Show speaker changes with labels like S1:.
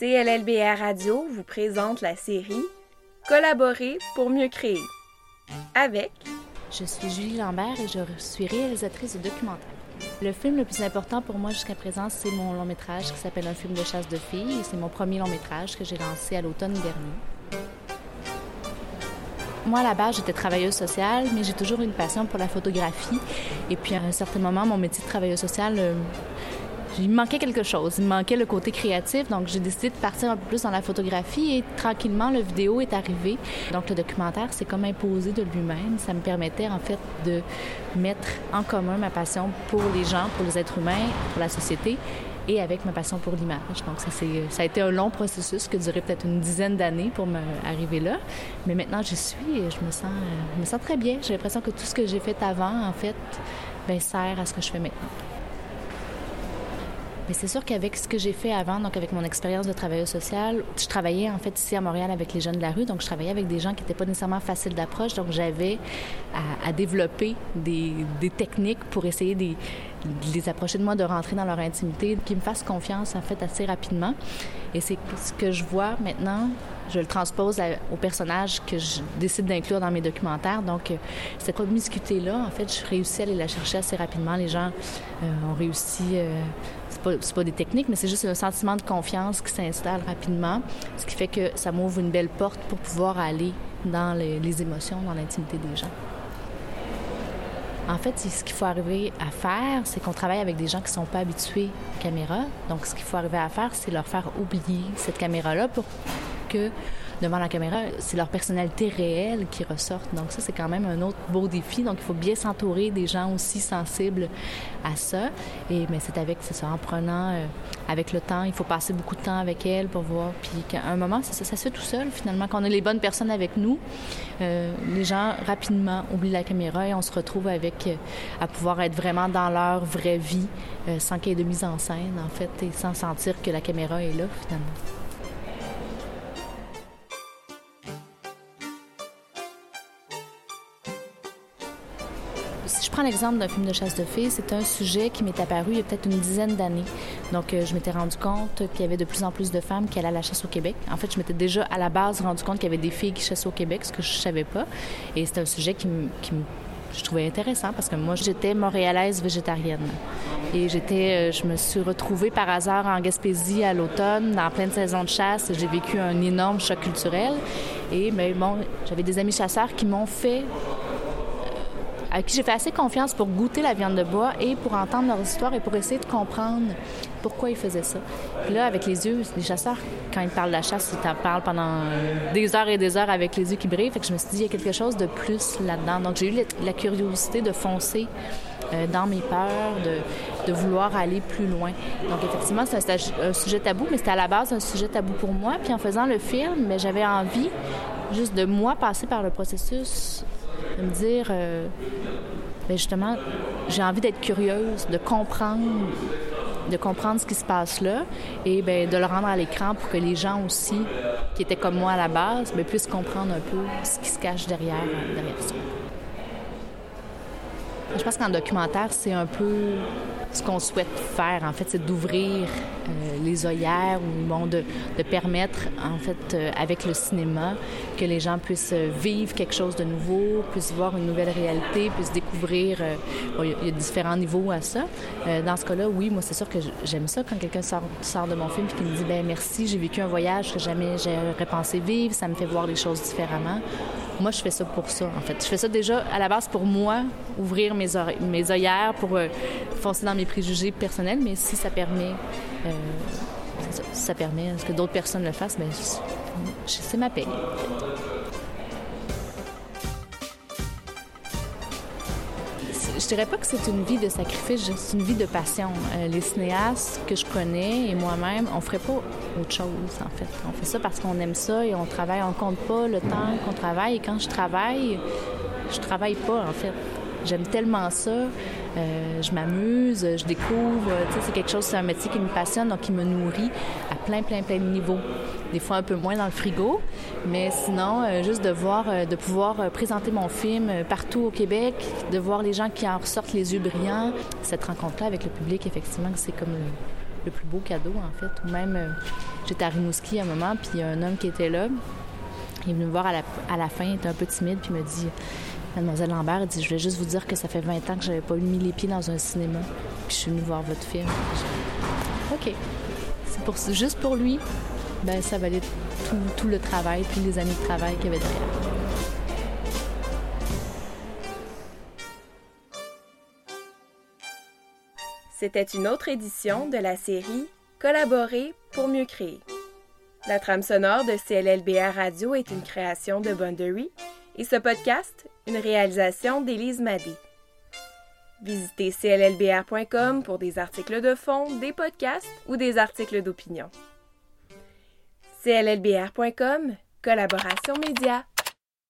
S1: CLLBR Radio vous présente la série Collaborer pour mieux créer avec
S2: Je suis Julie Lambert et je suis réalisatrice de documentaire. Le film le plus important pour moi jusqu'à présent, c'est mon long métrage qui s'appelle Un film de chasse de filles. C'est mon premier long métrage que j'ai lancé à l'automne dernier. Moi, à la base, j'étais travailleuse sociale, mais j'ai toujours une passion pour la photographie. Et puis, à un certain moment, mon métier de travailleuse sociale euh, il me manquait quelque chose. Il me manquait le côté créatif. Donc, j'ai décidé de partir un peu plus dans la photographie et tranquillement, le vidéo est arrivé. Donc, le documentaire, c'est comme imposé de lui-même. Ça me permettait, en fait, de mettre en commun ma passion pour les gens, pour les êtres humains, pour la société et avec ma passion pour l'image. Donc, ça, ça a été un long processus qui a duré peut-être une dizaine d'années pour m'arriver là. Mais maintenant, j'y suis et je me sens, je me sens très bien. J'ai l'impression que tout ce que j'ai fait avant, en fait, ben, sert à ce que je fais maintenant. Mais c'est sûr qu'avec ce que j'ai fait avant, donc avec mon expérience de travailleuse sociale, je travaillais en fait ici à Montréal avec les jeunes de la rue, donc je travaillais avec des gens qui n'étaient pas nécessairement faciles d'approche, donc j'avais à, développer des, techniques pour essayer de, les approcher de moi, de rentrer dans leur intimité, qu'ils me fassent confiance en fait assez rapidement. Et c'est ce que je vois maintenant je le transpose au personnage que je décide d'inclure dans mes documentaires. Donc, euh, cette promiscuité-là, en fait, je réussis à aller la chercher assez rapidement. Les gens euh, ont réussi euh, c'est pas, des techniques, mais c'est juste un sentiment de confiance qui s'installe rapidement, ce qui fait que ça m'ouvre une belle porte pour pouvoir aller dans les, émotions, dans l'intimité des gens. En fait, ce qu'il faut arriver à faire, c'est qu'on travaille avec des gens qui ne sont pas habitués aux caméras. Donc, ce qu'il faut arriver à faire, c'est leur faire oublier cette caméra-là pour que devant la caméra, c'est leur personnalité réelle qui ressort. Donc ça, c'est quand même un autre beau défi. Donc il faut bien s'entourer des gens aussi sensibles à ça. Et mais c'est avec, c'est ça, en prenant euh, avec le temps. Il faut passer beaucoup de temps avec elles pour voir. Puis qu'à un moment, ça, se fait tout seul finalement. Quand on a les bonnes personnes avec nous, euh, les gens rapidement oublient la caméra et on se retrouve avec euh, à pouvoir être vraiment dans leur vraie vie sans qu'il y ait de mise en scène en fait et sans sentir que la caméra est là finalement. Je prends l'exemple d'un film de chasse de filles, c'est un sujet qui m'est apparu il y a peut-être une dizaine d'années. Donc, euh, je m'étais rendu compte qu'il y avait de plus en plus de femmes qui allaient à la chasse au Québec. En fait, je m'étais déjà à la base rendu compte qu'il y avait des filles qui chassaient au Québec, ce que je savais pas. Et c'était un sujet qui, qui je trouvais intéressant parce que moi, j'étais montréalaise végétarienne. Et euh, je me suis retrouvée par hasard en Gaspésie à l'automne, dans pleine saison de chasse. J'ai vécu un énorme choc culturel. Et bon, j'avais des amis chasseurs qui m'ont fait à qui j'ai fait assez confiance pour goûter la viande de bois et pour entendre leur histoire et pour essayer de comprendre pourquoi ils faisaient ça. Puis là, avec les yeux, les chasseurs, quand ils parlent de la chasse, ils t'en parlent pendant des heures et des heures avec les yeux qui brillent. Fait que je me suis dit, il y a quelque chose de plus là-dedans. Donc, j'ai eu la curiosité de foncer euh, dans mes peurs, de, vouloir aller plus loin. Donc, effectivement, c'est un, sujet tabou, mais c'était à la base un sujet tabou pour moi. Puis en faisant le film, j'avais envie juste de moi passer par le processus de me dire, euh, ben, justement, j'ai envie d'être curieuse, de comprendre de comprendre ce qui se passe là et ben, de le rendre à l'écran pour que les gens aussi, qui étaient comme moi à la base, ben, puissent comprendre un peu ce qui se cache derrière, derrière ça. Je pense qu'en documentaire, c'est un peu ce qu'on souhaite faire, en fait, c'est d'ouvrir euh, les œillères ou bon, de, permettre, en fait, euh, avec le cinéma, que les gens puissent vivre quelque chose de nouveau, puissent voir une nouvelle réalité, puissent découvrir. Euh, il y a différents niveaux à ça. dans ce cas-là, oui, moi, c'est sûr que j'aime ça quand quelqu'un sort, de mon film et qui me dit, ben merci, j'ai vécu un voyage que jamais j'aurais pensé vivre, ça me fait voir les choses différemment. Moi, je fais ça pour ça, en fait. Je fais ça déjà à la base pour moi, ouvrir mes, mes œillères, pour foncer dans mes préjugés personnels, mais si ça permet, euh, ça, permet que d'autres personnes le fassent, ben, c'est ma paix. Je dirais pas que c'est une vie de sacrifice, c'est une vie de passion. Euh, les cinéastes que je connais et moi-même, on ferait pas autre chose, en fait. On fait ça parce qu'on aime ça et on travaille, on compte pas le temps qu'on travaille. Et quand je travaille, je travaille pas, en fait. J'aime tellement ça. Euh, je m'amuse, je découvre. c'est quelque chose, c'est un métier qui me passionne, donc qui me nourrit à plein, plein, plein de niveaux. Des fois un peu moins dans le frigo, mais sinon, euh, juste de voir, euh, de pouvoir présenter mon film partout au Québec, de voir les gens qui en ressortent les yeux brillants. Cette rencontre-là avec le public, effectivement, c'est comme le plus beau cadeau, en fait. Ou même, euh, j'étais à Rimouski à un moment, puis il y a un homme qui était là. Il est venu me voir à la, à la fin, il était un peu timide, puis il m'a dit Mademoiselle Lambert, dit Je voulais juste vous dire que ça fait 20 ans que j'avais pas mis les pieds dans un cinéma, puis je suis venue voir votre film. OK. C'est pour, juste pour lui, ben ça valait tout, tout le travail, puis les années de travail qu'il y avait derrière.
S1: C'était une autre édition de la série Collaborer pour mieux créer. La trame sonore de CLLBR Radio est une création de Boundary et ce podcast, une réalisation d'Élise Madé. Visitez cllbr.com pour des articles de fond, des podcasts ou des articles d'opinion. cllbr.com, collaboration média.